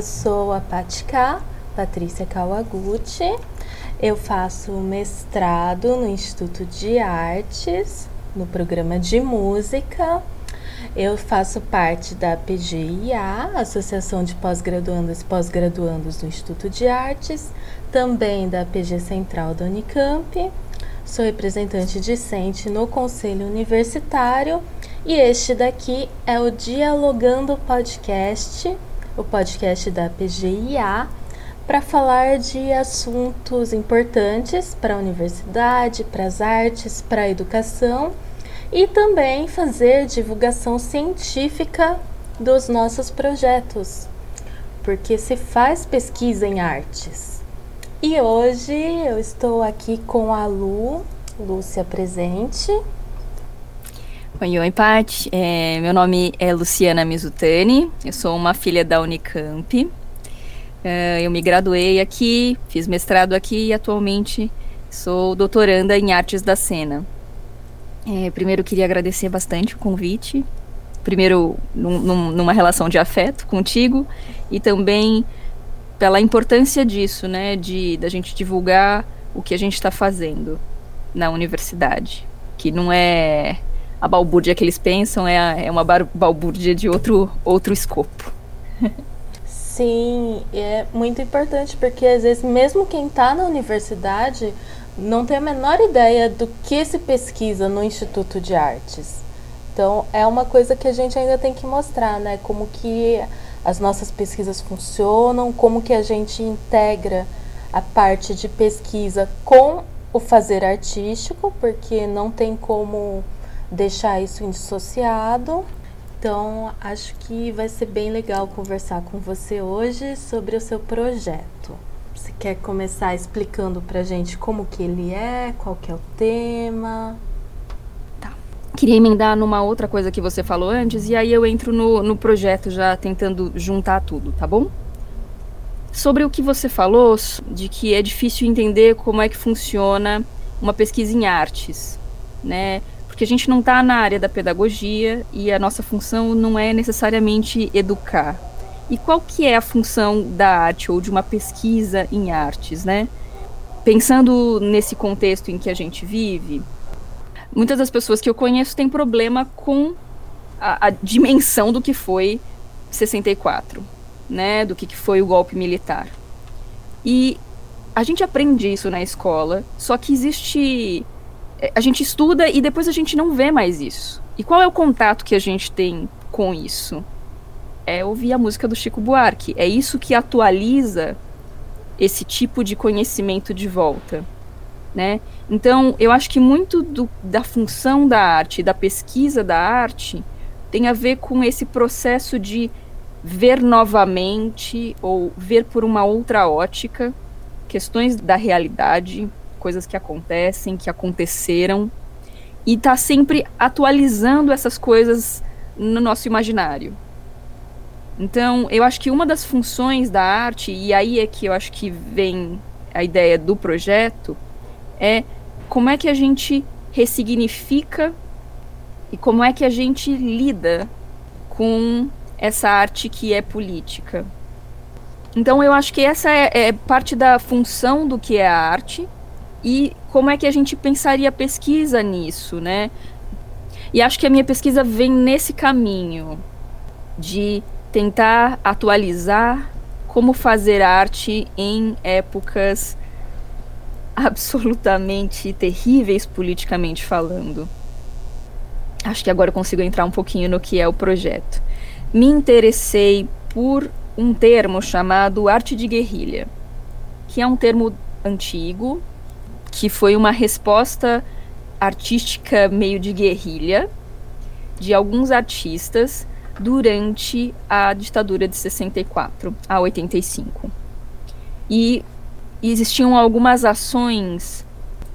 eu sou a Patica, Patrícia Kawaguchi. Eu faço mestrado no Instituto de Artes, no programa de música. Eu faço parte da PGIA, Associação de Pós-Graduandas e Pós-Graduandos do Instituto de Artes, também da PG Central da Unicamp. Sou representante discente no Conselho Universitário e este daqui é o Dialogando Podcast, o podcast da PGIA para falar de assuntos importantes para a universidade, para as artes, para a educação e também fazer divulgação científica dos nossos projetos, porque se faz pesquisa em artes. E hoje eu estou aqui com a Lu, Lúcia presente. Oi, oi, Paty. É, meu nome é Luciana Mizutani, eu sou uma filha da Unicamp. Uh, eu me graduei aqui, fiz mestrado aqui e atualmente sou doutoranda em artes da cena. É, primeiro queria agradecer bastante o convite, primeiro num, num, numa relação de afeto contigo e também pela importância disso, né, de da gente divulgar o que a gente está fazendo na universidade, que não é a balbúrdia que eles pensam, é, a, é uma balbúrdia de outro outro escopo. Sim, é muito importante porque às vezes mesmo quem está na universidade não tem a menor ideia do que se pesquisa no Instituto de Artes. Então é uma coisa que a gente ainda tem que mostrar, né? Como que as nossas pesquisas funcionam, como que a gente integra a parte de pesquisa com o fazer artístico, porque não tem como deixar isso indissociado. Então, acho que vai ser bem legal conversar com você hoje sobre o seu projeto. Você quer começar explicando pra gente como que ele é, qual que é o tema? Tá. Queria emendar numa outra coisa que você falou antes, e aí eu entro no, no projeto já tentando juntar tudo, tá bom? Sobre o que você falou, de que é difícil entender como é que funciona uma pesquisa em artes, né? Porque a gente não está na área da pedagogia e a nossa função não é necessariamente educar. E qual que é a função da arte ou de uma pesquisa em artes, né? Pensando nesse contexto em que a gente vive, muitas das pessoas que eu conheço têm problema com a, a dimensão do que foi 64, né? Do que, que foi o golpe militar. E a gente aprende isso na escola, só que existe a gente estuda e depois a gente não vê mais isso. E qual é o contato que a gente tem com isso? É ouvir a música do Chico Buarque. É isso que atualiza esse tipo de conhecimento de volta. Né? Então, eu acho que muito do, da função da arte, da pesquisa da arte, tem a ver com esse processo de ver novamente ou ver por uma outra ótica questões da realidade, coisas que acontecem, que aconteceram, e tá sempre atualizando essas coisas no nosso imaginário. Então, eu acho que uma das funções da arte, e aí é que eu acho que vem a ideia do projeto, é como é que a gente ressignifica e como é que a gente lida com essa arte que é política. Então, eu acho que essa é, é parte da função do que é a arte, e como é que a gente pensaria pesquisa nisso, né? E acho que a minha pesquisa vem nesse caminho de tentar atualizar como fazer arte em épocas absolutamente terríveis politicamente falando. Acho que agora eu consigo entrar um pouquinho no que é o projeto. Me interessei por um termo chamado arte de guerrilha, que é um termo antigo, que foi uma resposta artística meio de guerrilha de alguns artistas durante a ditadura de 64 a 85. E existiam algumas ações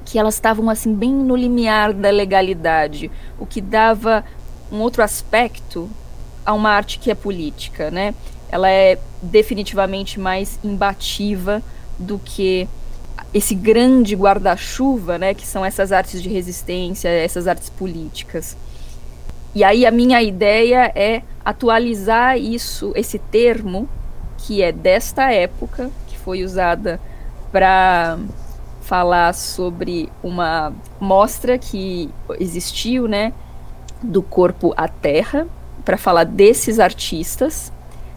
que elas estavam assim bem no limiar da legalidade, o que dava um outro aspecto a uma arte que é política, né? Ela é definitivamente mais imbativa do que esse grande guarda-chuva, né, que são essas artes de resistência, essas artes políticas. E aí a minha ideia é atualizar isso, esse termo que é desta época, que foi usada para falar sobre uma mostra que existiu, né, do corpo à terra, para falar desses artistas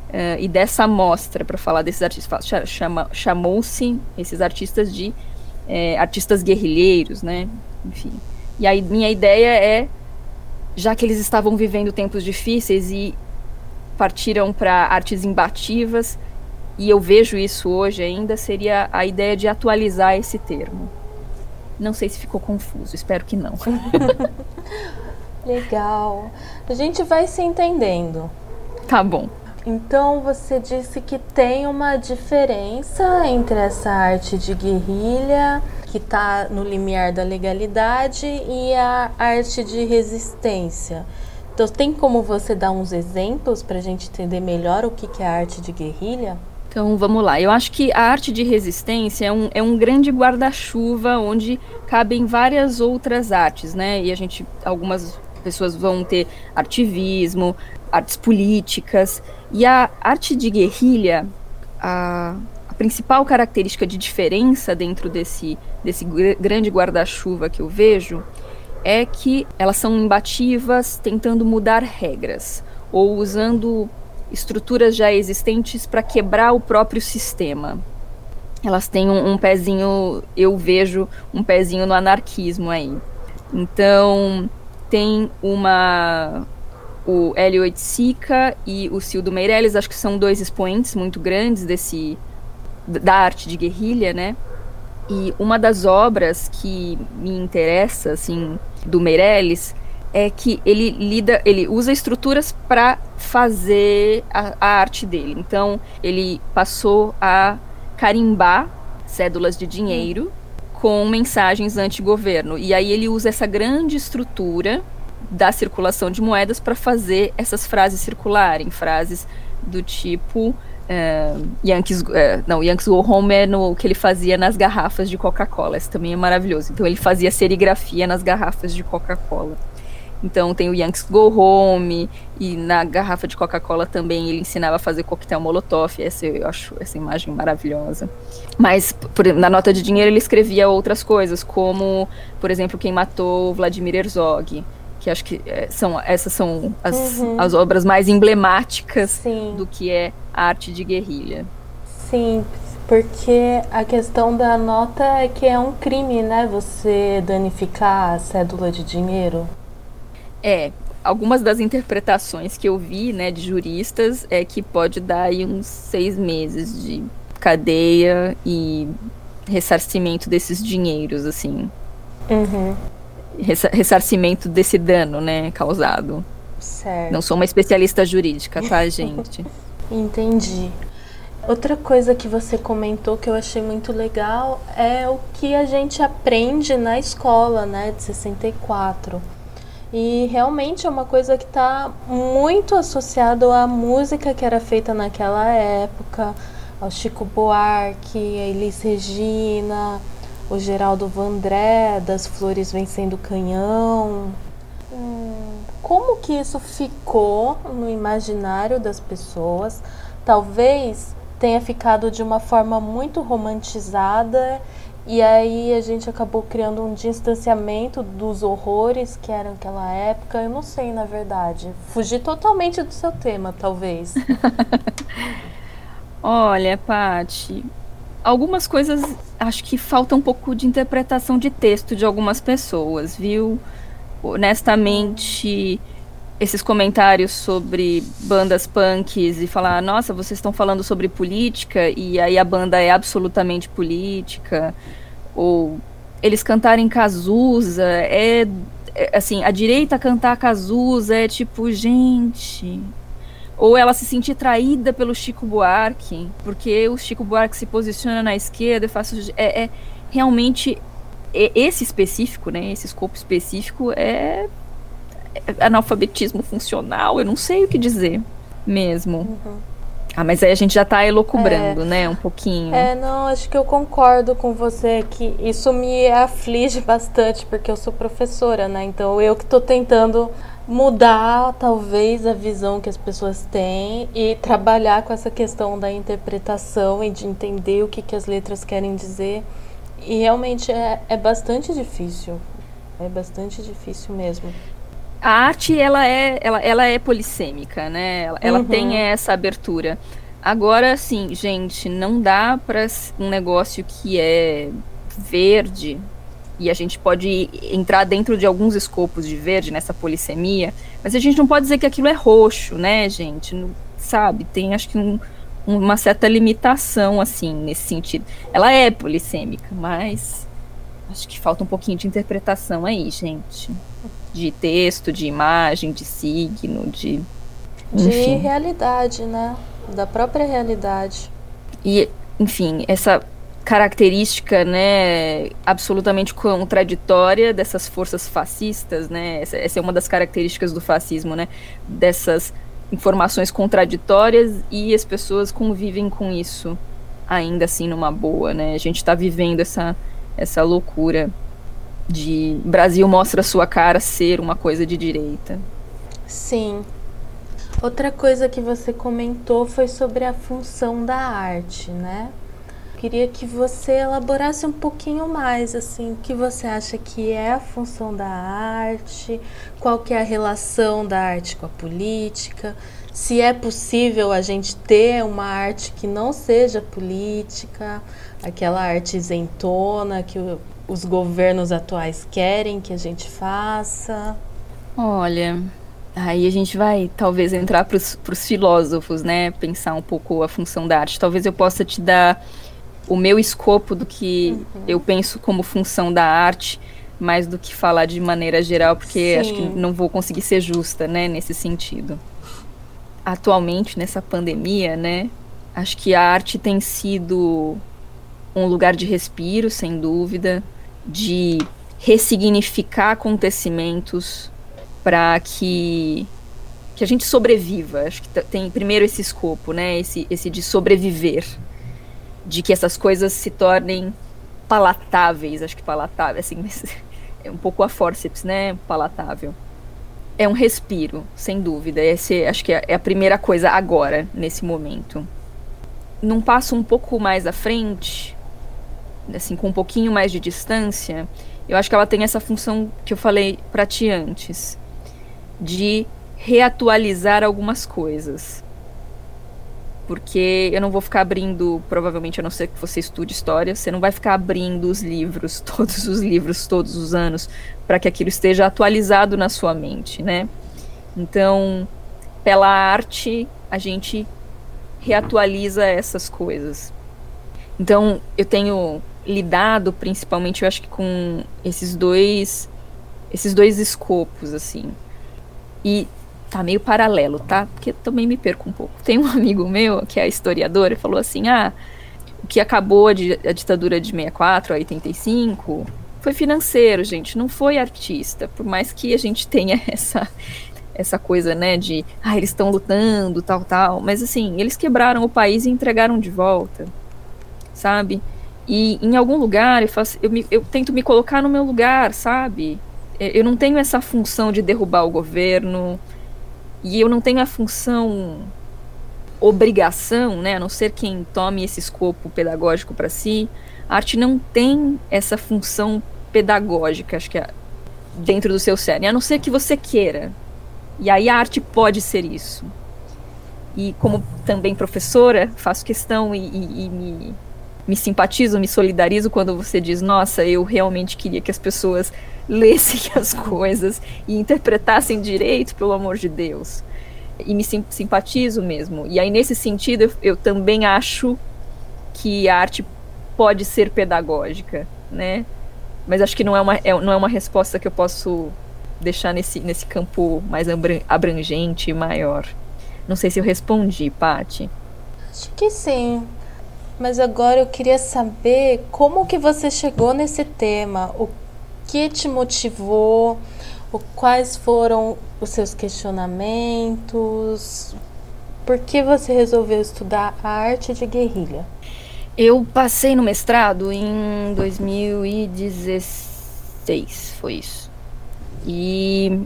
uh, e dessa mostra para falar desses artistas. Chama, Chamou-se esses artistas de é, artistas guerrilheiros, né? Enfim. E aí minha ideia é, já que eles estavam vivendo tempos difíceis e partiram para artes imbativas, e eu vejo isso hoje ainda, seria a ideia de atualizar esse termo. Não sei se ficou confuso, espero que não. Legal. A gente vai se entendendo. Tá bom. Então você disse que tem uma diferença entre essa arte de guerrilha, que está no limiar da legalidade, e a arte de resistência. Então tem como você dar uns exemplos para a gente entender melhor o que, que é a arte de guerrilha? Então vamos lá. Eu acho que a arte de resistência é um, é um grande guarda-chuva onde cabem várias outras artes, né? E a gente, algumas pessoas vão ter ativismo, artes políticas. E a arte de guerrilha, a, a principal característica de diferença dentro desse, desse grande guarda-chuva que eu vejo é que elas são imbativas, tentando mudar regras ou usando estruturas já existentes para quebrar o próprio sistema. Elas têm um, um, pezinho, eu vejo um pezinho no anarquismo aí. Então, tem uma o Hélio Oiticica e o Cildo Meirelles, acho que são dois expoentes muito grandes desse da arte de guerrilha, né? E uma das obras que me interessa, assim, do Meirelles, é que ele lida, ele usa estruturas para fazer a, a, arte dele. Então, ele passou a carimbar cédulas de dinheiro com mensagens anti-governo. E aí ele usa essa grande estrutura da circulação de moedas para fazer essas frases circularem, frases do tipo uh, Yankees, uh, não, Yankees Go Home é no que ele fazia nas garrafas de Coca-Cola. Isso também é maravilhoso. Então ele fazia serigrafia nas garrafas de Coca-Cola. Então tem o Yankees Go Home e na garrafa de Coca-Cola também ele ensinava a fazer coquetel molotov. Essa eu acho essa imagem maravilhosa. Mas por, na nota de dinheiro ele escrevia outras coisas, como por exemplo quem matou Vladimir Herzog que acho que é, são essas são as, uhum. as obras mais emblemáticas Sim. do que é a arte de guerrilha. Sim, porque a questão da nota é que é um crime, né? Você danificar a cédula de dinheiro. É, algumas das interpretações que eu vi, né, de juristas, é que pode dar aí uns seis meses de cadeia e ressarcimento desses dinheiros, assim. Uhum ressarcimento desse dano, né, causado. Certo. Não sou uma especialista jurídica, tá, gente? Entendi. Outra coisa que você comentou que eu achei muito legal é o que a gente aprende na escola, né, de 64. E realmente é uma coisa que está muito associado à música que era feita naquela época, ao Chico Buarque, a Elis Regina, o Geraldo Vandré, das Flores Vencendo Canhão. Hum, como que isso ficou no imaginário das pessoas? Talvez tenha ficado de uma forma muito romantizada e aí a gente acabou criando um distanciamento dos horrores que eram naquela época. Eu não sei, na verdade. Fugi totalmente do seu tema, talvez. Olha, Pati, algumas coisas acho que falta um pouco de interpretação de texto de algumas pessoas, viu? Honestamente, esses comentários sobre bandas punks e falar, nossa, vocês estão falando sobre política e aí a banda é absolutamente política, ou eles cantarem Cazuza, é, é assim, a direita cantar Cazuza é tipo, gente, ou ela se sentir traída pelo Chico Buarque, porque o Chico Buarque se posiciona na esquerda e faz é, é realmente é, esse específico, né? Esse escopo específico é, é analfabetismo funcional. Eu não sei o que dizer mesmo. Uhum. Ah, mas aí a gente já tá elocubrando, é, né? Um pouquinho. É, não, acho que eu concordo com você que isso me aflige bastante, porque eu sou professora, né? Então eu que tô tentando mudar talvez a visão que as pessoas têm e trabalhar com essa questão da interpretação e de entender o que, que as letras querem dizer. E realmente é, é bastante difícil. É bastante difícil mesmo a arte ela é, ela, ela é polissêmica, né? Ela, ela uhum. tem essa abertura. Agora, assim, gente, não dá para um negócio que é verde e a gente pode entrar dentro de alguns escopos de verde nessa polissemia, mas a gente não pode dizer que aquilo é roxo, né, gente? Não, sabe? Tem, acho que um, uma certa limitação, assim, nesse sentido. Ela é polissêmica, mas acho que falta um pouquinho de interpretação aí, gente de texto, de imagem, de signo, de. Enfim. De realidade, né? Da própria realidade. E, enfim, essa característica, né, absolutamente contraditória dessas forças fascistas, né? Essa, essa é uma das características do fascismo, né? Dessas informações contraditórias e as pessoas convivem com isso ainda assim numa boa, né? A gente está vivendo essa essa loucura de Brasil mostra sua cara ser uma coisa de direita. Sim. Outra coisa que você comentou foi sobre a função da arte, né? Queria que você elaborasse um pouquinho mais, assim, o que você acha que é a função da arte, qual que é a relação da arte com a política, se é possível a gente ter uma arte que não seja política, aquela arte isentona que os governos atuais querem que a gente faça? Olha, aí a gente vai talvez entrar para os filósofos, né? Pensar um pouco a função da arte. Talvez eu possa te dar o meu escopo do que uhum. eu penso como função da arte, mais do que falar de maneira geral, porque Sim. acho que não vou conseguir ser justa, né? Nesse sentido. Atualmente, nessa pandemia, né? Acho que a arte tem sido um lugar de respiro, sem dúvida de ressignificar acontecimentos para que que a gente sobreviva. Acho que tem primeiro esse escopo, né? Esse, esse de sobreviver, de que essas coisas se tornem palatáveis. Acho que palatável, assim, é um pouco a forceps, né? Palatável. É um respiro, sem dúvida. Esse, acho que é, é a primeira coisa agora, nesse momento. Num passo um pouco mais à frente, assim, com um pouquinho mais de distância, eu acho que ela tem essa função que eu falei para ti antes, de reatualizar algumas coisas. Porque eu não vou ficar abrindo, provavelmente, a não ser que você estude história, você não vai ficar abrindo os livros, todos os livros, todos os anos, para que aquilo esteja atualizado na sua mente, né? Então, pela arte, a gente reatualiza essas coisas. Então, eu tenho lidado principalmente, eu acho que com esses dois esses dois escopos assim. E tá meio paralelo, tá? Porque também me perco um pouco. Tem um amigo meu que é historiador e falou assim: "Ah, o que acabou a, a ditadura de 64 a 85 foi financeiro, gente, não foi artista. Por mais que a gente tenha essa essa coisa, né, de, ah, eles estão lutando, tal, tal, mas assim, eles quebraram o país e entregaram de volta, sabe? E em algum lugar eu, faço, eu, me, eu tento me colocar no meu lugar, sabe? Eu não tenho essa função de derrubar o governo. E eu não tenho a função obrigação, né, a não ser quem tome esse escopo pedagógico para si, a arte não tem essa função pedagógica, acho que é dentro do seu cérebro, a não ser que você queira. E aí a arte pode ser isso. E como também professora, faço questão e, e, e me me simpatizo, me solidarizo quando você diz, nossa, eu realmente queria que as pessoas lessem as coisas e interpretassem direito, pelo amor de Deus. E me sim, simpatizo mesmo. E aí, nesse sentido, eu, eu também acho que a arte pode ser pedagógica, né? Mas acho que não é uma, é, não é uma resposta que eu posso deixar nesse, nesse campo mais abrangente e maior. Não sei se eu respondi, Pati. Acho que sim. Mas agora eu queria saber como que você chegou nesse tema, o que te motivou, quais foram os seus questionamentos, por que você resolveu estudar a arte de guerrilha? Eu passei no mestrado em 2016, foi isso. E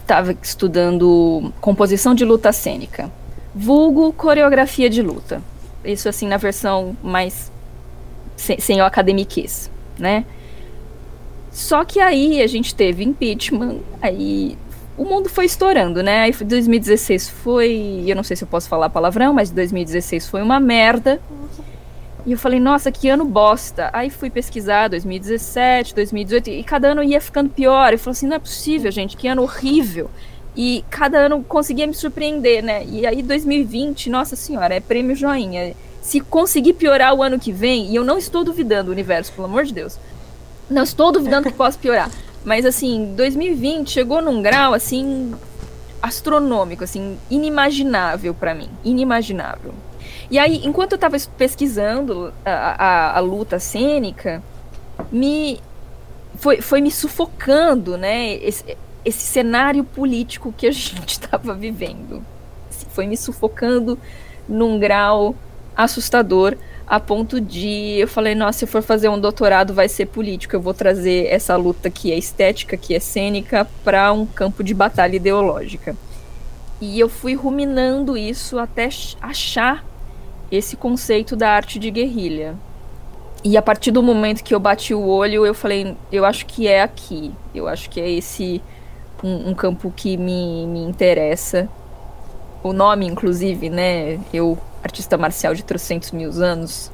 estava estudando composição de luta cênica, vulgo coreografia de luta. Isso assim na versão mais sem, sem o academiquez, né? Só que aí a gente teve impeachment, aí o mundo foi estourando, né? Aí 2016 foi, eu não sei se eu posso falar palavrão, mas 2016 foi uma merda. E eu falei, nossa, que ano bosta. Aí fui pesquisar 2017, 2018, e cada ano ia ficando pior. Eu falei assim, não é possível, gente, que ano horrível. E cada ano conseguia me surpreender, né? E aí 2020, nossa senhora, é prêmio joinha. Se conseguir piorar o ano que vem, e eu não estou duvidando, universo, pelo amor de Deus. Não estou duvidando que possa piorar. Mas assim, 2020 chegou num grau assim astronômico, assim, inimaginável para mim, inimaginável. E aí, enquanto eu estava pesquisando a, a, a, luta cênica, me foi, foi me sufocando, né? Esse, esse cenário político que a gente estava vivendo. Foi me sufocando num grau assustador a ponto de eu falei, nossa, se eu for fazer um doutorado vai ser político, eu vou trazer essa luta que é estética, que é cênica, para um campo de batalha ideológica. E eu fui ruminando isso até achar esse conceito da arte de guerrilha. E a partir do momento que eu bati o olho, eu falei, eu acho que é aqui. Eu acho que é esse um, um campo que me, me interessa. O nome, inclusive, né? Eu artista marcial de 300 mil anos.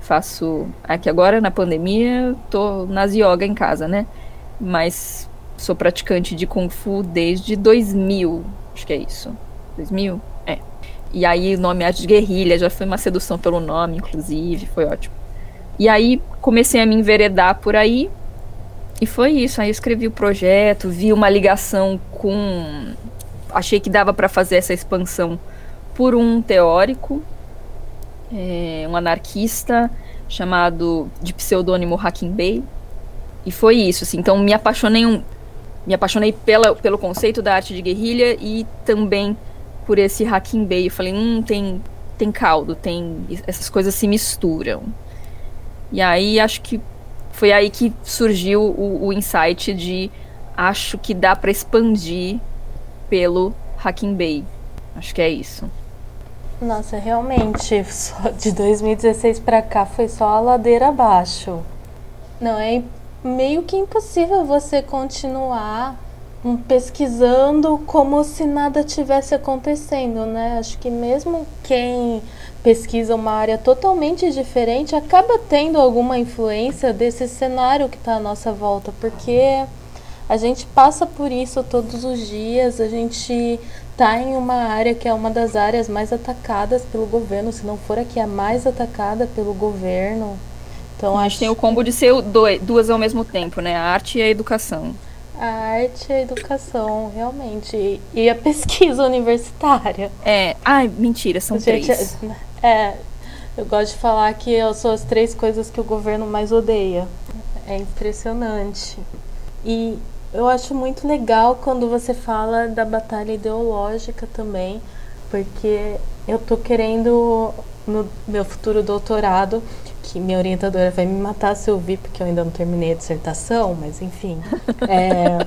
Faço. Aqui agora, na pandemia, tô nas yoga em casa, né? Mas sou praticante de Kung Fu desde 2000. Acho que é isso. 2000? É. E aí o nome Arte de Guerrilha já foi uma sedução pelo nome, inclusive. Foi ótimo. E aí comecei a me enveredar por aí. E foi isso. Aí eu escrevi o projeto, vi uma ligação com. Achei que dava para fazer essa expansão por um teórico, é, um anarquista chamado de pseudônimo Hakim Bey. E foi isso, assim. Então me apaixonei um, me apaixonei pela, pelo conceito da arte de guerrilha e também por esse Hakim Bey. Eu falei, hum, tem tem caldo, tem essas coisas se misturam. E aí acho que foi aí que surgiu o, o insight de acho que dá para expandir pelo Hakim Bey. Acho que é isso. Nossa, realmente, de 2016 para cá foi só a ladeira abaixo. Não, é meio que impossível você continuar hum, pesquisando como se nada tivesse acontecendo, né? Acho que mesmo quem pesquisa uma área totalmente diferente acaba tendo alguma influência desse cenário que está à nossa volta, porque a gente passa por isso todos os dias, a gente está em uma área que é uma das áreas mais atacadas pelo governo, se não for a que é mais atacada pelo governo. Então, a gente tem o combo de ser duas ao mesmo tempo, né? A arte e a educação. A arte e a educação, realmente. E a pesquisa universitária. É. Ai, mentira, são gente, três. É. Eu gosto de falar que eu sou as três coisas que o governo mais odeia. É impressionante. E eu acho muito legal quando você fala da batalha ideológica também, porque eu tô querendo no meu futuro doutorado, que minha orientadora vai me matar se eu ouvir, porque eu ainda não terminei a dissertação, mas enfim. É,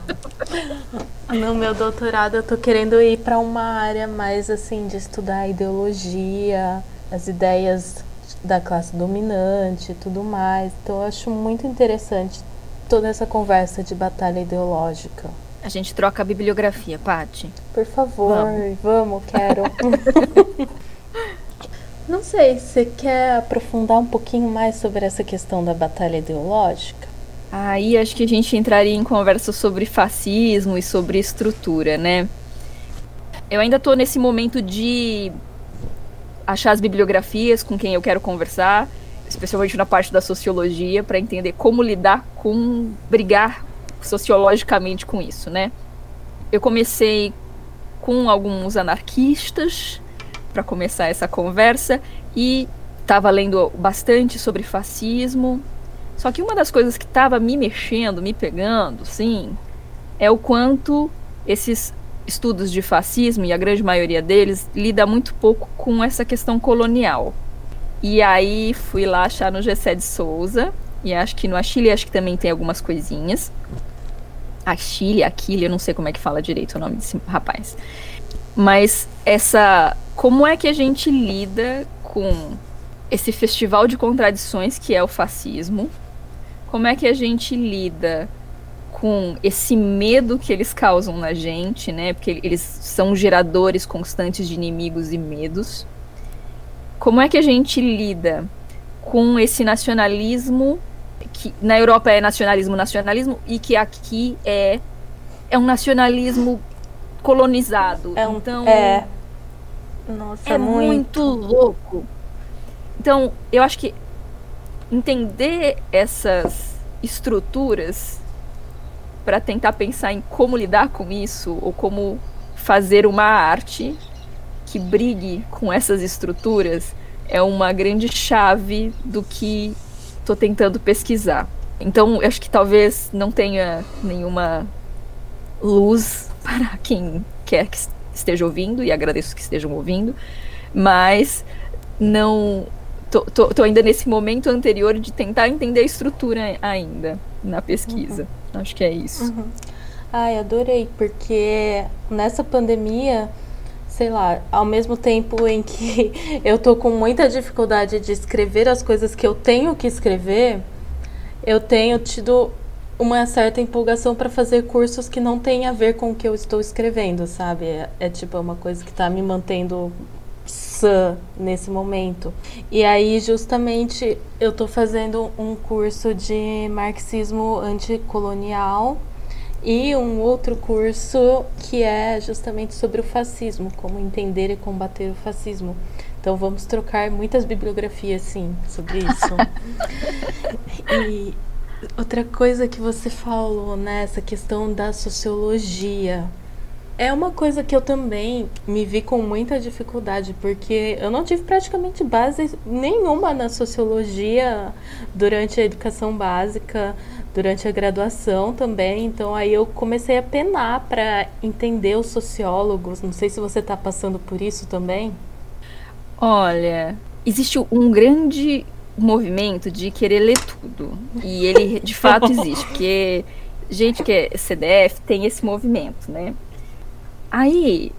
no meu doutorado eu tô querendo ir para uma área mais assim de estudar a ideologia, as ideias da classe dominante e tudo mais. Então eu acho muito interessante toda essa conversa de batalha ideológica. A gente troca a bibliografia, Pati. Por favor, vamos, vamos quero. Não sei, você quer aprofundar um pouquinho mais sobre essa questão da batalha ideológica? Aí acho que a gente entraria em conversa sobre fascismo e sobre estrutura, né? Eu ainda estou nesse momento de achar as bibliografias com quem eu quero conversar especialmente na parte da sociologia, para entender como lidar com brigar sociologicamente com isso, né? Eu comecei com alguns anarquistas para começar essa conversa e estava lendo bastante sobre fascismo. Só que uma das coisas que estava me mexendo, me pegando, sim, é o quanto esses estudos de fascismo, e a grande maioria deles, lida muito pouco com essa questão colonial. E aí fui lá achar no Gessé de Souza, e acho que no Achille acho que também tem algumas coisinhas. Achille, Aquile, eu não sei como é que fala direito o nome desse rapaz. Mas essa. Como é que a gente lida com esse festival de contradições que é o fascismo? Como é que a gente lida com esse medo que eles causam na gente, né? Porque eles são geradores constantes de inimigos e medos. Como é que a gente lida com esse nacionalismo que na Europa é nacionalismo, nacionalismo e que aqui é é um nacionalismo colonizado. É um, então é nossa, é muito. muito louco. Então, eu acho que entender essas estruturas para tentar pensar em como lidar com isso ou como fazer uma arte que brigue com essas estruturas é uma grande chave do que estou tentando pesquisar. Então, eu acho que talvez não tenha nenhuma luz para quem quer que esteja ouvindo, e agradeço que estejam ouvindo, mas não. Tô, tô, tô ainda nesse momento anterior de tentar entender a estrutura ainda na pesquisa. Uhum. Acho que é isso. Uhum. Ai, adorei, porque nessa pandemia, sei lá, ao mesmo tempo em que eu tô com muita dificuldade de escrever as coisas que eu tenho que escrever, eu tenho tido uma certa empolgação para fazer cursos que não têm a ver com o que eu estou escrevendo, sabe? É, é tipo uma coisa que está me mantendo sã nesse momento. E aí, justamente, eu estou fazendo um curso de marxismo anticolonial e um outro curso que é justamente sobre o fascismo, como entender e combater o fascismo. Então vamos trocar muitas bibliografias, sim, sobre isso. e outra coisa que você falou, né, essa questão da sociologia. É uma coisa que eu também me vi com muita dificuldade, porque eu não tive praticamente base nenhuma na sociologia durante a educação básica, durante a graduação também. Então aí eu comecei a penar para entender os sociólogos. Não sei se você está passando por isso também. Olha, existe um grande movimento de querer ler tudo. E ele de fato existe, porque gente que é CDF tem esse movimento, né? Aí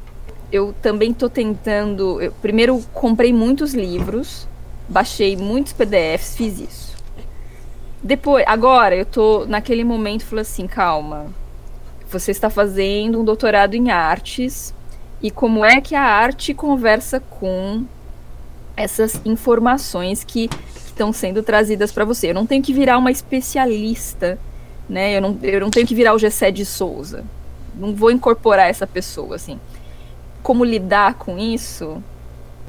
eu também tô tentando. Eu, primeiro comprei muitos livros, baixei muitos PDFs, fiz isso. Depois, agora eu tô naquele momento falei assim, calma. Você está fazendo um doutorado em artes e como é que a arte conversa com essas informações que estão sendo trazidas para você. Eu não tenho que virar uma especialista, né? Eu não, eu não tenho que virar o Gessé de Souza não vou incorporar essa pessoa, assim. Como lidar com isso?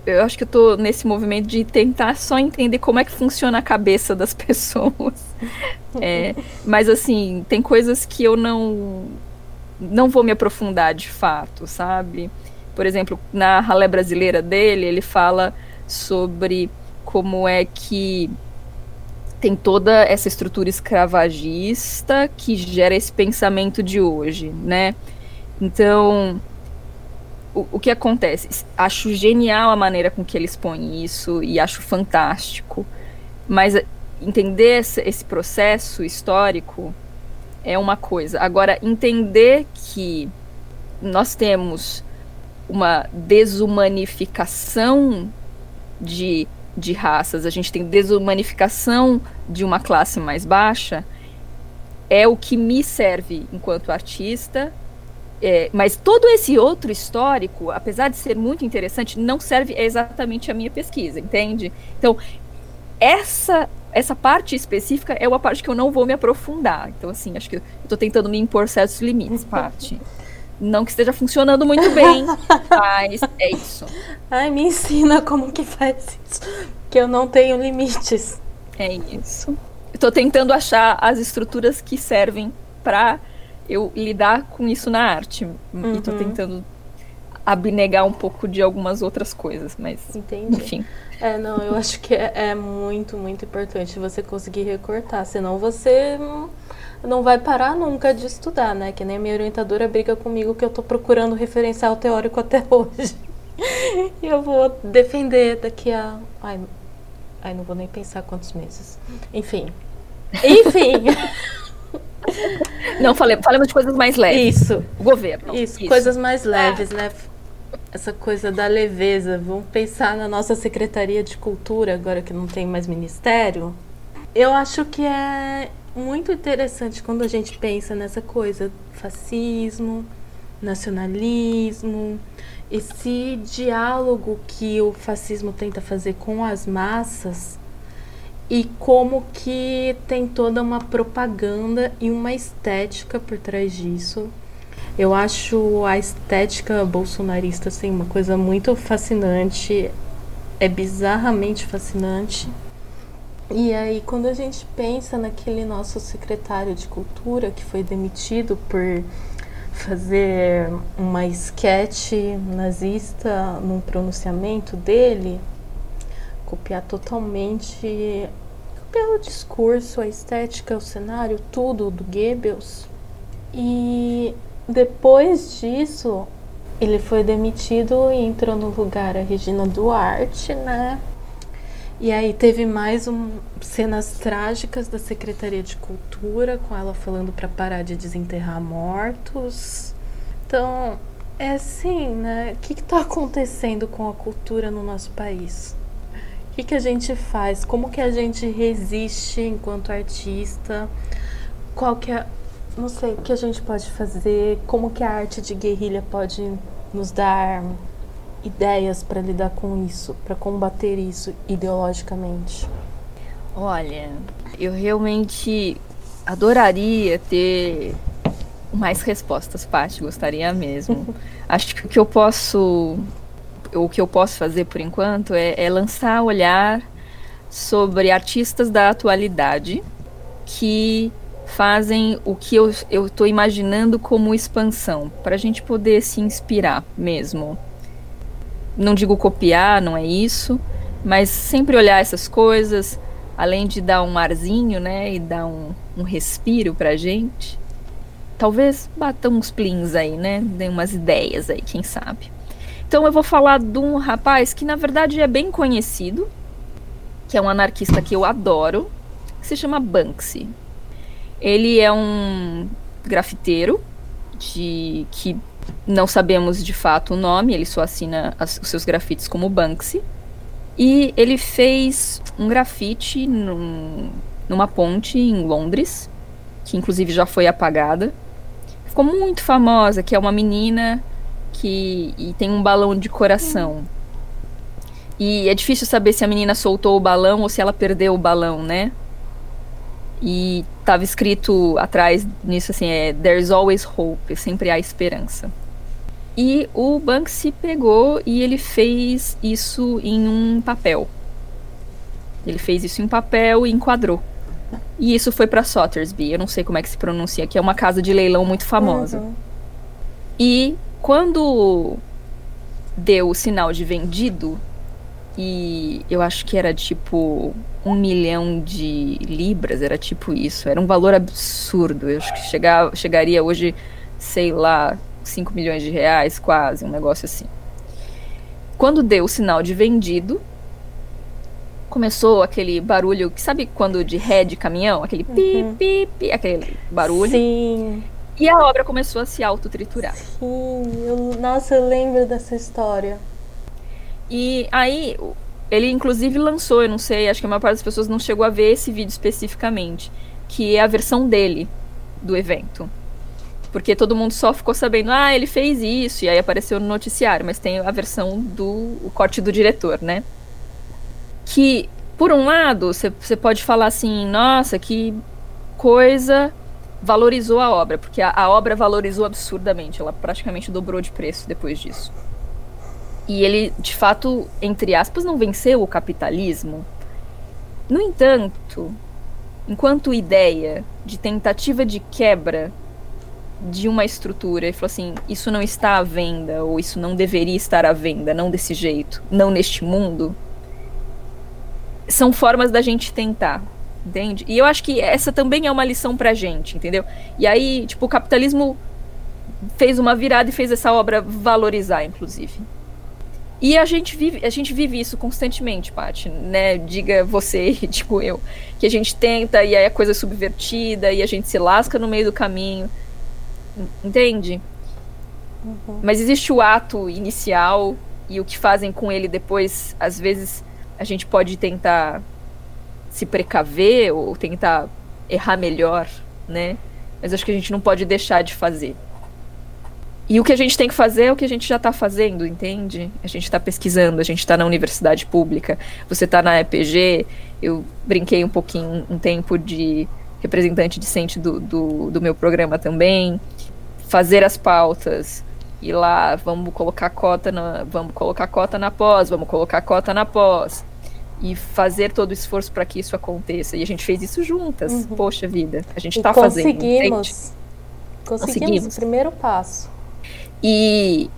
Eu acho que eu tô nesse movimento de tentar só entender como é que funciona a cabeça das pessoas. É, mas assim, tem coisas que eu não não vou me aprofundar de fato, sabe? Por exemplo, na ralé brasileira dele, ele fala sobre como é que tem toda essa estrutura escravagista que gera esse pensamento de hoje, né? Então, o, o, que acontece? Acho genial a maneira com que ele expõe isso e acho fantástico, mas entender esse, esse processo histórico é uma coisa. Agora, entender que nós temos uma desumanificação de de raças, a gente tem desumanificação de uma classe mais baixa, é o que me serve enquanto artista. É, mas todo esse outro histórico, apesar de ser muito interessante, não serve exatamente a minha pesquisa, entende? Então, essa essa parte específica é uma parte que eu não vou me aprofundar. Então, assim, acho que eu estou tentando me impor certos limites, parte. Não que esteja funcionando muito bem, mas é isso. Ai, me ensina como que faz isso. Que eu não tenho limites. É isso. Estou tentando achar as estruturas que servem para eu lidar com isso na arte. Uhum. E tô tentando abnegar um pouco de algumas outras coisas, mas Entendi. enfim. É, não, eu acho que é, é muito, muito importante você conseguir recortar, senão você não vai parar nunca de estudar, né? Que nem a minha orientadora briga comigo que eu tô procurando referencial teórico até hoje. e eu vou defender daqui a. Ai, ai, não vou nem pensar quantos meses. Enfim. Enfim. Não, falemos, falemos de coisas mais leves. Isso. O governo. Isso, Isso. coisas mais leves, né? Essa coisa da leveza. Vamos pensar na nossa Secretaria de Cultura, agora que não tem mais ministério. Eu acho que é muito interessante quando a gente pensa nessa coisa fascismo, nacionalismo, esse diálogo que o fascismo tenta fazer com as massas e como que tem toda uma propaganda e uma estética por trás disso. Eu acho a estética bolsonarista assim, uma coisa muito fascinante, é bizarramente fascinante. E aí, quando a gente pensa naquele nosso secretário de cultura que foi demitido por fazer uma esquete nazista num pronunciamento dele, copiar totalmente o discurso, a estética, o cenário, tudo do Goebbels. E depois disso, ele foi demitido e entrou no lugar a Regina Duarte, né? E aí teve mais um, cenas trágicas da Secretaria de Cultura, com ela falando para parar de desenterrar mortos. Então, é assim, né? O que está acontecendo com a cultura no nosso país? O que, que a gente faz? Como que a gente resiste enquanto artista? Qual que é, não sei, o que a gente pode fazer? Como que a arte de guerrilha pode nos dar ideias para lidar com isso, para combater isso ideologicamente? Olha, eu realmente adoraria ter mais respostas, Paty, gostaria mesmo. Acho que o que eu posso o que eu posso fazer por enquanto é, é lançar olhar sobre artistas da atualidade que fazem o que eu estou imaginando como expansão, para a gente poder se inspirar mesmo não digo copiar, não é isso, mas sempre olhar essas coisas, além de dar um arzinho, né, e dar um, um respiro pra gente. Talvez batam uns plins aí, né, dê umas ideias aí, quem sabe. Então eu vou falar de um rapaz que na verdade é bem conhecido, que é um anarquista que eu adoro, que se chama Banksy. Ele é um grafiteiro de que não sabemos de fato o nome, ele só assina as, os seus grafites como Banksy. E ele fez um grafite num, numa ponte em Londres, que inclusive já foi apagada. Ficou muito famosa, que é uma menina que e tem um balão de coração. E é difícil saber se a menina soltou o balão ou se ela perdeu o balão, né? E tava escrito atrás nisso assim, é There's always hope, sempre há esperança. E o Banksy pegou e ele fez isso em um papel. Ele fez isso em papel e enquadrou. E isso foi para Sothersby, eu não sei como é que se pronuncia, que é uma casa de leilão muito famosa. Uhum. E quando deu o sinal de vendido, e eu acho que era tipo um milhão de libras, era tipo isso. Era um valor absurdo. Eu acho que chegar, chegaria hoje, sei lá, 5 milhões de reais, quase, um negócio assim. Quando deu o sinal de vendido, começou aquele barulho, que sabe quando de ré de caminhão? Aquele uhum. pi, pi, pi, aquele barulho. Sim. E a obra começou a se autotriturar. Sim, eu, nossa, eu lembro dessa história. E aí, ele inclusive lançou, eu não sei, acho que a maior parte das pessoas não chegou a ver esse vídeo especificamente, que é a versão dele do evento. Porque todo mundo só ficou sabendo, ah, ele fez isso, e aí apareceu no noticiário, mas tem a versão do o corte do diretor, né? Que, por um lado, você pode falar assim, nossa, que coisa valorizou a obra, porque a, a obra valorizou absurdamente, ela praticamente dobrou de preço depois disso. E ele, de fato, entre aspas, não venceu o capitalismo. No entanto, enquanto ideia de tentativa de quebra de uma estrutura e falou assim: isso não está à venda, ou isso não deveria estar à venda, não desse jeito, não neste mundo, são formas da gente tentar, entende? E eu acho que essa também é uma lição pra gente, entendeu? E aí, tipo, o capitalismo fez uma virada e fez essa obra valorizar, inclusive. E a gente vive, a gente vive isso constantemente, Paty, né? Diga você, tipo eu, que a gente tenta e aí a coisa é subvertida e a gente se lasca no meio do caminho. Entende? Uhum. Mas existe o ato inicial e o que fazem com ele depois, às vezes a gente pode tentar se precaver ou tentar errar melhor, né? Mas acho que a gente não pode deixar de fazer. E o que a gente tem que fazer é o que a gente já está fazendo, entende? A gente está pesquisando, a gente está na universidade pública, você está na EPG. Eu brinquei um pouquinho, um tempo de representante discente do, do, do meu programa também. Fazer as pautas, ir lá, vamos colocar cota na, vamos colocar cota na pós, vamos colocar cota na pós e fazer todo o esforço para que isso aconteça. E a gente fez isso juntas. Uhum. Poxa vida, a gente está fazendo. Conseguimos. Conseguimos o primeiro passo. E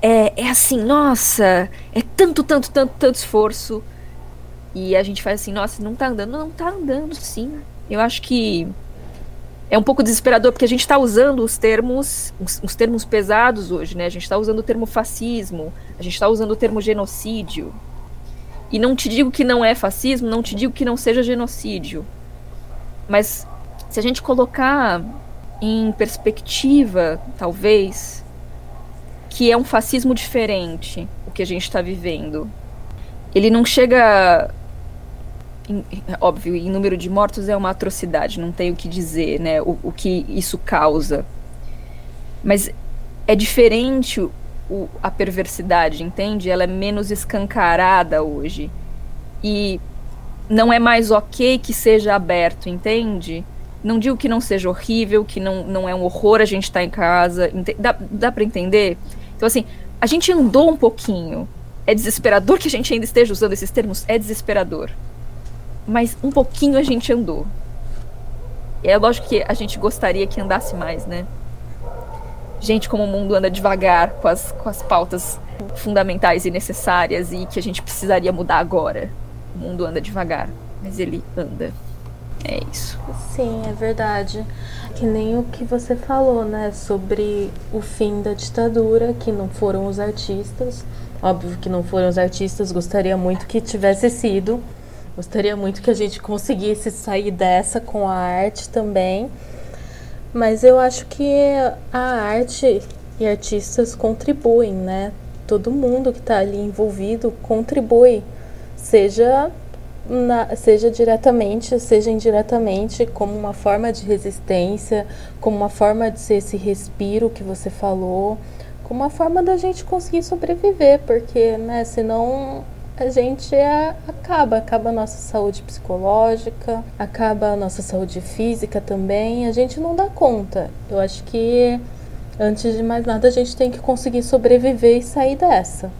é, é assim, nossa, é tanto, tanto, tanto, tanto esforço. E a gente faz assim, nossa, não tá andando. Não, tá andando, sim. Eu acho que é um pouco desesperador, porque a gente está usando os termos, os, os, termos pesados hoje, né? A gente está usando o termo fascismo, a gente está usando o termo genocídio. E não te digo que não é fascismo, não te digo que não seja genocídio. Mas se a gente colocar em perspectiva, talvez, que é um fascismo diferente o que a gente está vivendo. Ele não chega. Em, óbvio, em número de mortos é uma atrocidade, não tenho o que dizer, né? O, o que isso causa. Mas é diferente o, a perversidade, entende? Ela é menos escancarada hoje. E não é mais ok que seja aberto, entende? Não digo que não seja horrível, que não, não é um horror a gente estar tá em casa. Dá, dá para entender? Então, assim, a gente andou um pouquinho. É desesperador que a gente ainda esteja usando esses termos? É desesperador. Mas um pouquinho a gente andou. E é lógico que a gente gostaria que andasse mais, né? Gente, como o mundo anda devagar com as, com as pautas fundamentais e necessárias e que a gente precisaria mudar agora. O mundo anda devagar, mas ele anda. É isso. Sim, é verdade. Que nem o que você falou, né? Sobre o fim da ditadura, que não foram os artistas. Óbvio que não foram os artistas, gostaria muito que tivesse sido. Gostaria muito que a gente conseguisse sair dessa com a arte também. Mas eu acho que a arte e artistas contribuem, né? Todo mundo que está ali envolvido contribui, seja na, seja diretamente, seja indiretamente, como uma forma de resistência, como uma forma de ser esse respiro que você falou, como uma forma da gente conseguir sobreviver, porque, né, senão a gente é, acaba, acaba a nossa saúde psicológica, acaba a nossa saúde física também, a gente não dá conta. Eu acho que antes de mais nada a gente tem que conseguir sobreviver e sair dessa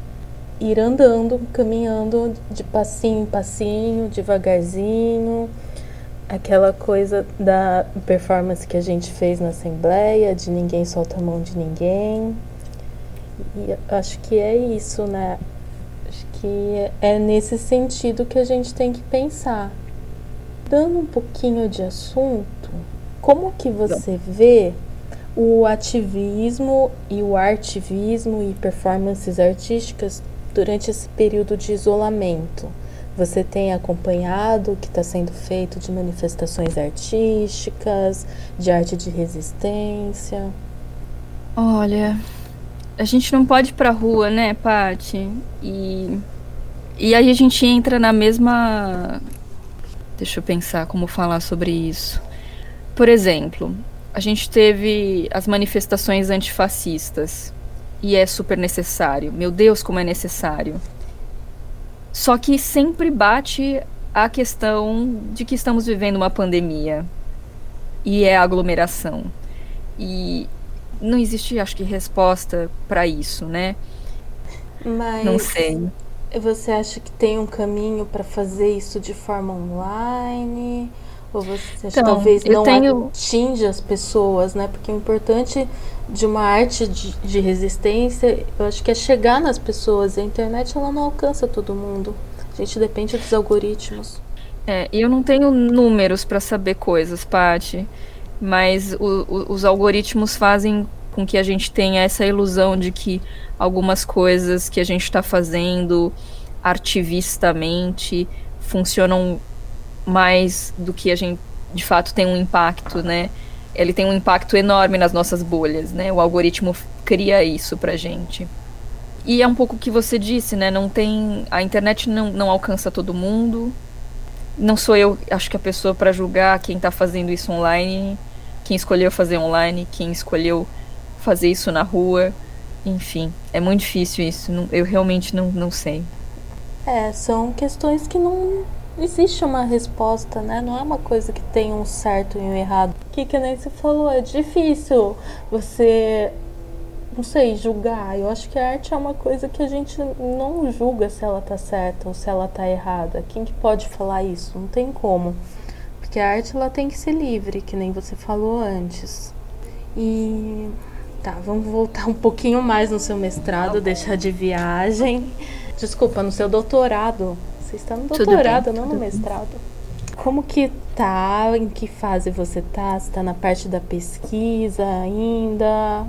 ir andando, caminhando de passinho em passinho, devagarzinho. Aquela coisa da performance que a gente fez na Assembleia, de ninguém solta a mão de ninguém. E acho que é isso, né? Acho que é nesse sentido que a gente tem que pensar. Dando um pouquinho de assunto, como que você vê o ativismo e o artivismo e performances artísticas durante esse período de isolamento? Você tem acompanhado o que está sendo feito de manifestações artísticas, de arte de resistência? Olha, a gente não pode ir pra rua, né, Paty? E, e aí a gente entra na mesma. Deixa eu pensar como falar sobre isso. Por exemplo, a gente teve as manifestações antifascistas e é super necessário. Meu Deus, como é necessário. Só que sempre bate a questão de que estamos vivendo uma pandemia e é aglomeração. E não existe, acho que, resposta para isso, né? Mas não sei. Você acha que tem um caminho para fazer isso de forma online? Ou você então, talvez não tenho... atinge as pessoas, né? Porque o importante de uma arte de, de, resistência, eu acho que é chegar nas pessoas. A internet ela não alcança todo mundo. A gente depende dos algoritmos. É, eu não tenho números para saber coisas, Paty, mas o, o, os algoritmos fazem com que a gente tenha essa ilusão de que algumas coisas que a gente está fazendo artivistamente funcionam mais do que a gente de fato tem um impacto, né? Ele tem um impacto enorme nas nossas bolhas, né? O algoritmo cria isso pra gente. E é um pouco o que você disse, né? Não tem. A internet não, não alcança todo mundo. Não sou eu, acho que a pessoa para julgar quem tá fazendo isso online, quem escolheu fazer online, quem escolheu fazer isso na rua. Enfim, é muito difícil isso. Eu realmente não, não sei. É, são questões que não existe uma resposta, né? Não é uma coisa que tem um certo e um errado. Que que nem você falou, é difícil você não sei, julgar. Eu acho que a arte é uma coisa que a gente não julga se ela tá certa ou se ela tá errada. Quem que pode falar isso? Não tem como. Porque a arte ela tem que ser livre, que nem você falou antes. E tá, vamos voltar um pouquinho mais no seu mestrado, deixar de viagem. Desculpa, no seu doutorado. Você está no doutorado, não no mestrado. Como que tá? Em que fase você tá? Você tá na parte da pesquisa ainda?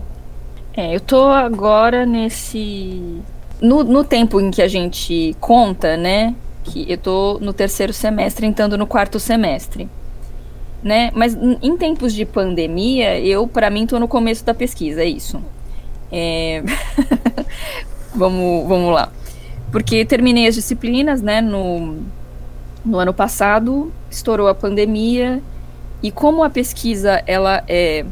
É, eu tô agora nesse. No, no tempo em que a gente conta, né? Que eu tô no terceiro semestre, entrando no quarto semestre. Né? Mas em tempos de pandemia, eu, para mim, tô no começo da pesquisa, é isso. É... vamos, vamos lá. Porque terminei as disciplinas, né, no, no ano passado, estourou a pandemia, e como a pesquisa, ela é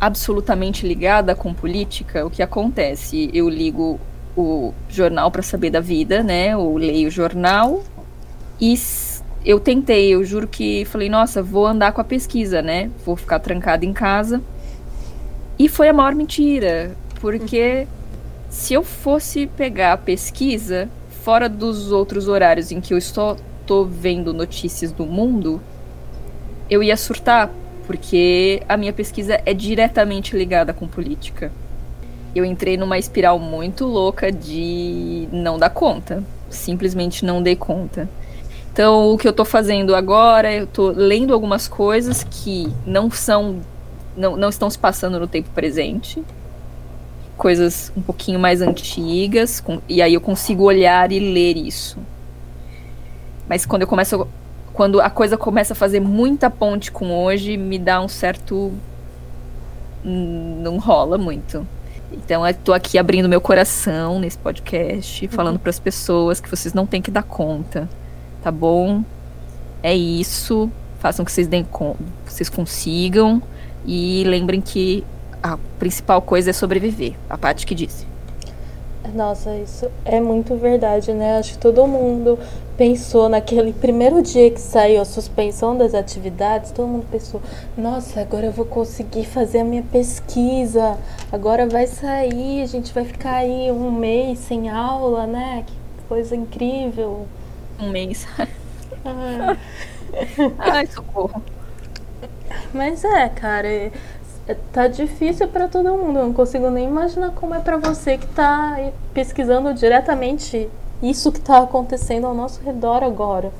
absolutamente ligada com política, o que acontece? Eu ligo o jornal para saber da vida, né, ou leio o jornal, e eu tentei, eu juro que falei, nossa, vou andar com a pesquisa, né, vou ficar trancada em casa, e foi a maior mentira, porque se eu fosse pegar a pesquisa fora dos outros horários em que eu estou tô vendo notícias do mundo, eu ia surtar, porque a minha pesquisa é diretamente ligada com política. Eu entrei numa espiral muito louca de não dar conta. Simplesmente não dei conta. Então, o que eu tô fazendo agora, eu tô lendo algumas coisas que não são. não, não estão se passando no tempo presente coisas um pouquinho mais antigas, com, e aí eu consigo olhar e ler isso. Mas quando eu começo. Quando a coisa começa a fazer muita ponte com hoje, me dá um certo. Não rola muito. Então eu tô aqui abrindo meu coração nesse podcast, uhum. falando para as pessoas que vocês não têm que dar conta, tá bom? É isso. Façam que vocês deem vocês consigam e lembrem que a principal coisa é sobreviver. A parte que disse. Nossa, isso é muito verdade, né? Acho que todo mundo pensou naquele primeiro dia que saiu a suspensão das atividades, todo mundo pensou: nossa, agora eu vou conseguir fazer a minha pesquisa, agora vai sair, a gente vai ficar aí um mês sem aula, né? Que coisa incrível. Um mês. Ah. Ai, socorro. Mas é, cara, tá difícil para todo mundo. Eu não consigo nem imaginar como é para você que tá pesquisando diretamente isso que tá acontecendo ao nosso redor agora.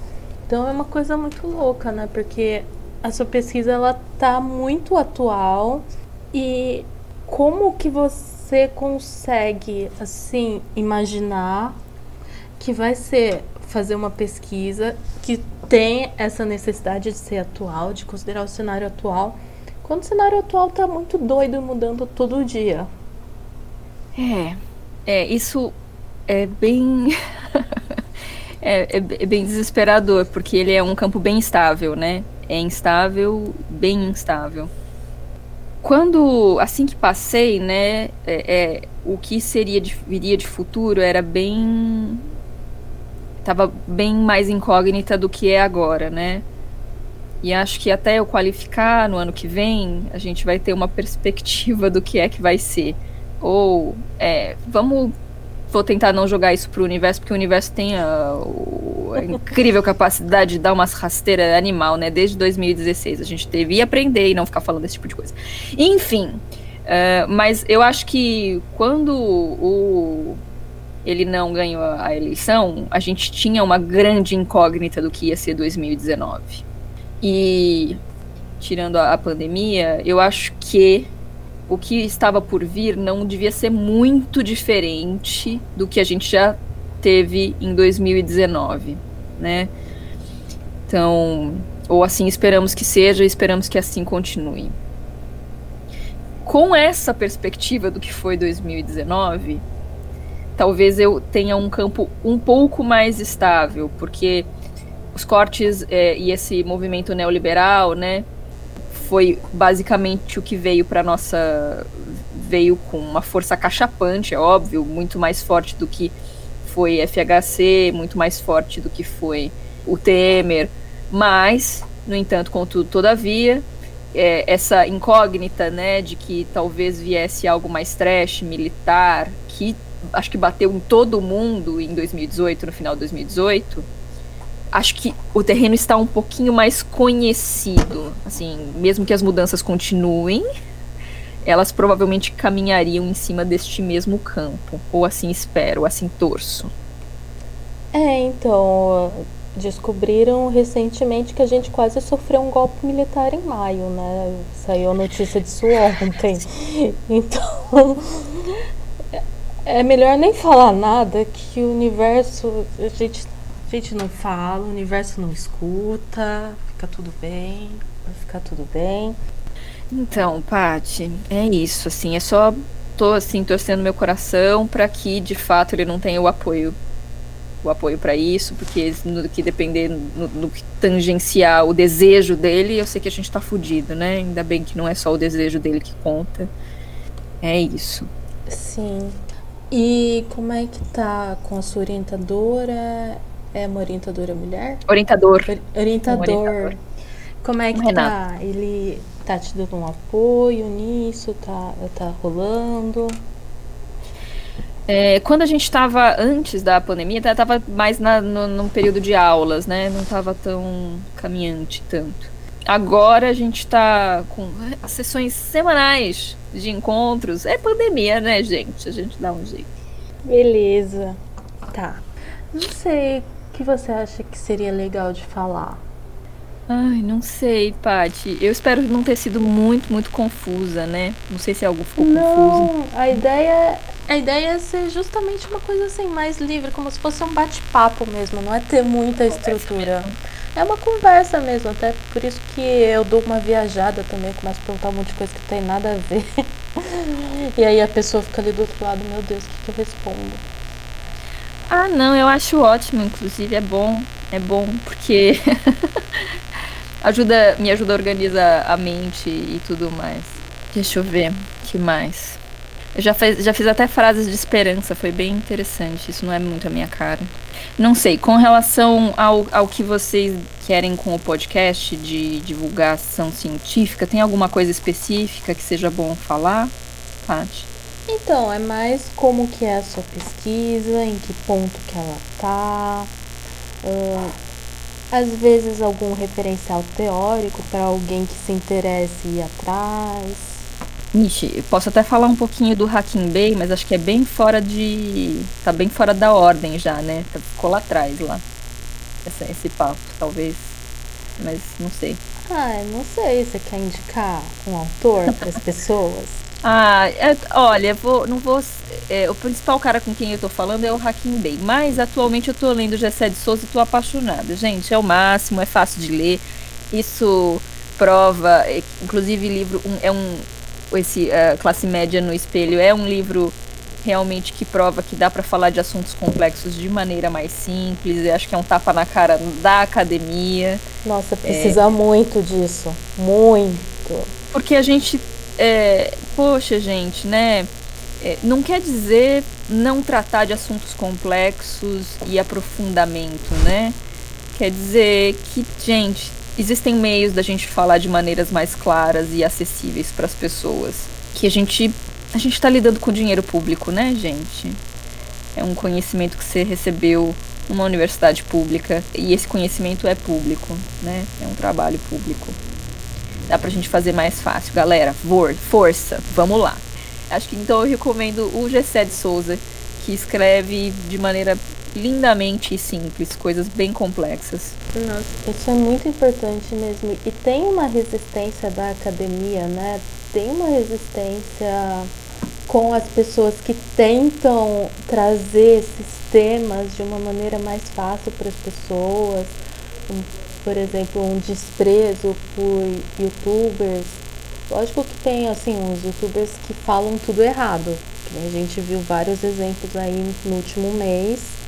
Então é uma coisa muito louca, né? Porque a sua pesquisa ela tá muito atual e como que você consegue assim imaginar que vai ser fazer uma pesquisa que tem essa necessidade de ser atual, de considerar o cenário atual quando o cenário atual tá muito doido, mudando todo dia. É, é isso é bem. é, é, é, bem desesperador, porque ele é um campo bem instável, né? É instável, bem instável. Quando, assim que passei, né, é, é o que seria de, viria de futuro era bem. Tava bem mais incógnita do que é agora, né? E acho que até eu qualificar no ano que vem, a gente vai ter uma perspectiva do que é que vai ser. Ou, é, vamos. Vou tentar não jogar isso pro universo, porque o universo tem a, a incrível capacidade de dar umas rasteiras animal, né? Desde 2016 a gente teve e aprender e não ficar falando desse tipo de coisa. Enfim, uh, mas eu acho que quando o ele não ganhou a eleição, a gente tinha uma grande incógnita do que ia ser 2019. E tirando a, a pandemia, eu acho que o que estava por vir não devia ser muito diferente do que a gente já teve em 2019, né? Então, ou assim esperamos que seja, esperamos que assim continue. Com essa perspectiva do que foi 2019, talvez eu tenha um campo um pouco mais estável, porque os cortes é, e esse movimento neoliberal, né, foi basicamente o que veio para nossa veio com uma força cachapante, é óbvio, muito mais forte do que foi FHC, muito mais forte do que foi o Temer, mas, no entanto, contudo, todavia, é, essa incógnita, né, de que talvez viesse algo mais trash, militar, que acho que bateu em todo mundo em 2018, no final de 2018, acho que o terreno está um pouquinho mais conhecido. Assim, mesmo que as mudanças continuem, elas provavelmente caminhariam em cima deste mesmo campo. Ou assim espero, assim torço. É, então. Descobriram recentemente que a gente quase sofreu um golpe militar em maio, né? Saiu a notícia disso ontem. Então. É melhor nem falar nada que o universo. A gente a gente não fala, o universo não escuta, fica tudo bem, vai ficar tudo bem. Então, Pati, é isso, assim, é só tô assim torcendo meu coração para que de fato ele não tenha o apoio o apoio para isso, porque no que depender no, no, que tangenciar o desejo dele, eu sei que a gente tá fudido, né? Ainda bem que não é só o desejo dele que conta. É isso. Sim. E como é que tá com a sua orientadora? É uma orientadora mulher? Orientador. Orientador. Um orientador. Como é que um tá? Ele tá te dando um apoio nisso? Tá, tá rolando? É, quando a gente estava antes da pandemia, estava mais na, no, num período de aulas, né? Não estava tão caminhante tanto. Agora a gente está com as sessões semanais de encontros. É pandemia, né, gente? A gente dá um jeito. Beleza. Tá. Não sei que você acha que seria legal de falar? Ai, não sei, Pati. Eu espero não ter sido muito, muito confusa, né? Não sei se algo ficou não, confuso. Não, a ideia, a ideia é ser justamente uma coisa assim, mais livre, como se fosse um bate-papo mesmo, não é ter muita estrutura. É uma conversa mesmo, até por isso que eu dou uma viajada também, começo a perguntar um monte de coisa que tem nada a ver. e aí a pessoa fica ali do outro lado, meu Deus, o que, que eu respondo? Ah, não, eu acho ótimo, inclusive é bom, é bom porque ajuda, me ajuda a organizar a mente e tudo mais. Deixa eu ver, que mais? Eu já, fez, já fiz até frases de esperança, foi bem interessante. Isso não é muito a minha cara. Não sei, com relação ao, ao que vocês querem com o podcast de divulgação científica, tem alguma coisa específica que seja bom falar, Paty? Então, é mais como que é a sua pesquisa, em que ponto que ela tá. Uh, às vezes algum referencial teórico para alguém que se interesse ir atrás. Ixi, posso até falar um pouquinho do Hacking Bay, mas acho que é bem fora de. tá bem fora da ordem já, né? Tá, ficou lá atrás lá. Esse, esse papo, talvez. Mas não sei. Ah, não sei. Você quer indicar um autor para as pessoas? Ah, é, olha, vou, não vou. É, o principal cara com quem eu tô falando é o Hakim Bey. Mas atualmente eu tô lendo Gessé de Souza e tô apaixonada. Gente, é o máximo, é fácil de ler. Isso prova, é, inclusive livro um, é um esse uh, classe média no espelho é um livro realmente que prova que dá para falar de assuntos complexos de maneira mais simples. Eu acho que é um tapa na cara da academia. Nossa, precisa é... muito disso, muito. Porque a gente é, poxa, gente, né? É, não quer dizer não tratar de assuntos complexos e aprofundamento, né? Quer dizer que, gente, existem meios da gente falar de maneiras mais claras e acessíveis para as pessoas. Que a gente a gente está lidando com dinheiro público, né, gente? É um conhecimento que você recebeu numa universidade pública e esse conhecimento é público, né? É um trabalho público. Dá pra gente fazer mais fácil. Galera, for, força, vamos lá. Acho que então eu recomendo o Gessé de Souza, que escreve de maneira lindamente simples, coisas bem complexas. Nossa, isso é muito importante mesmo. E tem uma resistência da academia, né? Tem uma resistência com as pessoas que tentam trazer esses temas de uma maneira mais fácil para as pessoas. Por exemplo, um desprezo por youtubers. Lógico que tem assim uns youtubers que falam tudo errado. A gente viu vários exemplos aí no último mês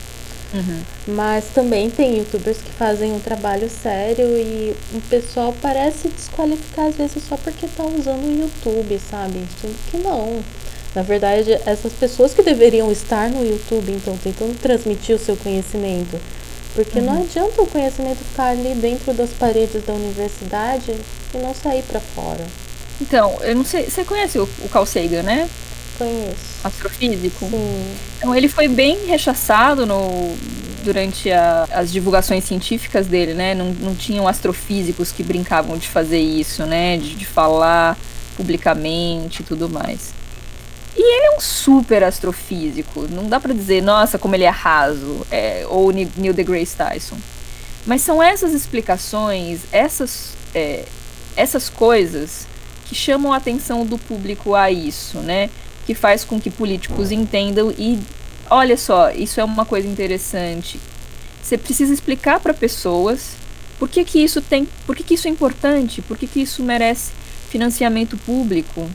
Uhum. Mas também tem youtubers que fazem um trabalho sério e o pessoal parece desqualificar às vezes só porque tá usando o YouTube, sabe? Sendo que não. Na verdade, essas pessoas que deveriam estar no YouTube, então, tentando transmitir o seu conhecimento. Porque uhum. não adianta o conhecimento ficar ali dentro das paredes da universidade e não sair para fora. Então, eu não sei. Você conhece o, o Carl Sagan, né? Conheço. Astrofísico? Sim. Então ele foi bem rechaçado no, durante a, as divulgações científicas dele, né? Não, não tinham astrofísicos que brincavam de fazer isso, né? De, de falar publicamente e tudo mais. E ele é um super astrofísico. Não dá para dizer, nossa, como ele é raso. É, ou Neil deGrasse Tyson. Mas são essas explicações, essas, é, essas coisas que chamam a atenção do público a isso, né? que faz com que políticos entendam e olha só, isso é uma coisa interessante. Você precisa explicar para pessoas por que, que isso tem, por que, que isso é importante, por que, que isso merece financiamento público.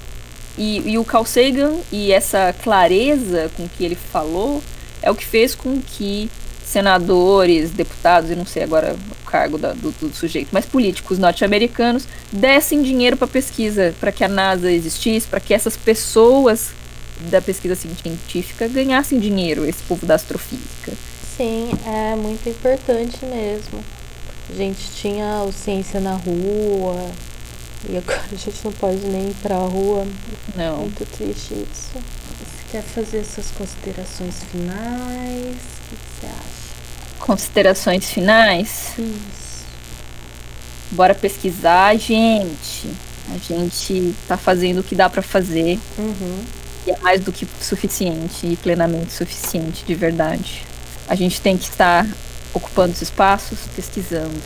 E, e o Carl Sagan e essa clareza com que ele falou é o que fez com que senadores, deputados, e não sei agora o cargo da, do, do, sujeito, mas políticos norte-americanos dessem dinheiro para pesquisa, para que a NASA existisse, para que essas pessoas da pesquisa científica ganhassem dinheiro, esse povo da astrofísica. Sim, é muito importante mesmo. A gente tinha o Ciência na Rua, e agora a gente não pode nem ir pra rua. Não. Muito triste isso. Você quer fazer suas considerações finais? O que você acha? Considerações finais? Isso. Bora pesquisar, gente. A gente tá fazendo o que dá para fazer. Uhum e é mais do que suficiente e plenamente suficiente de verdade. A gente tem que estar ocupando os espaços, pesquisando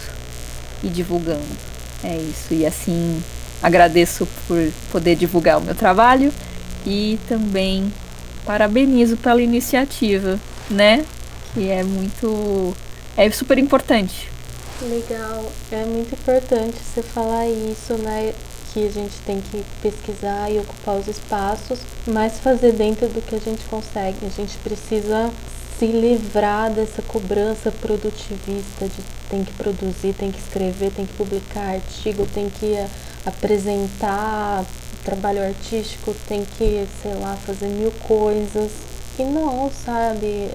e divulgando. É isso. E assim, agradeço por poder divulgar o meu trabalho e também parabenizo pela iniciativa, né? Que é muito. é super importante. Legal, é muito importante você falar isso, né? que a gente tem que pesquisar e ocupar os espaços, mas fazer dentro do que a gente consegue. A gente precisa se livrar dessa cobrança produtivista de tem que produzir, tem que escrever, tem que publicar artigo, tem que apresentar trabalho artístico, tem que, sei lá, fazer mil coisas. E não, sabe?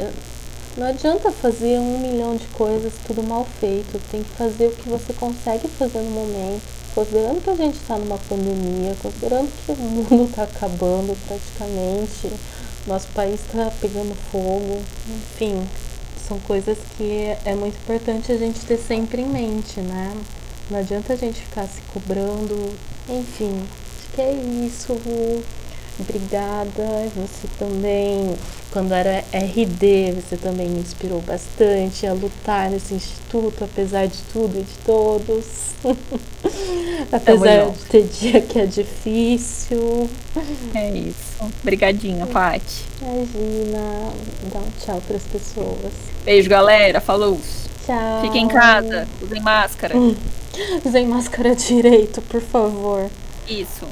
Não adianta fazer um milhão de coisas tudo mal feito. Tem que fazer o que você consegue fazer no momento considerando que a gente está numa pandemia, considerando que o mundo está acabando praticamente, nosso país está pegando fogo, enfim, são coisas que é muito importante a gente ter sempre em mente, né? Não adianta a gente ficar se cobrando, enfim, acho que é isso. Obrigada. Você também, quando era RD, você também me inspirou bastante a lutar nesse instituto, apesar de tudo e de todos. apesar é de ter dia que é difícil. É isso. Obrigadinha, Paty. Imagina. Dá um tchau para as pessoas. Beijo, galera. Falou. Tchau. Fiquem em casa. Usem máscara. Usem máscara direito, por favor. Isso.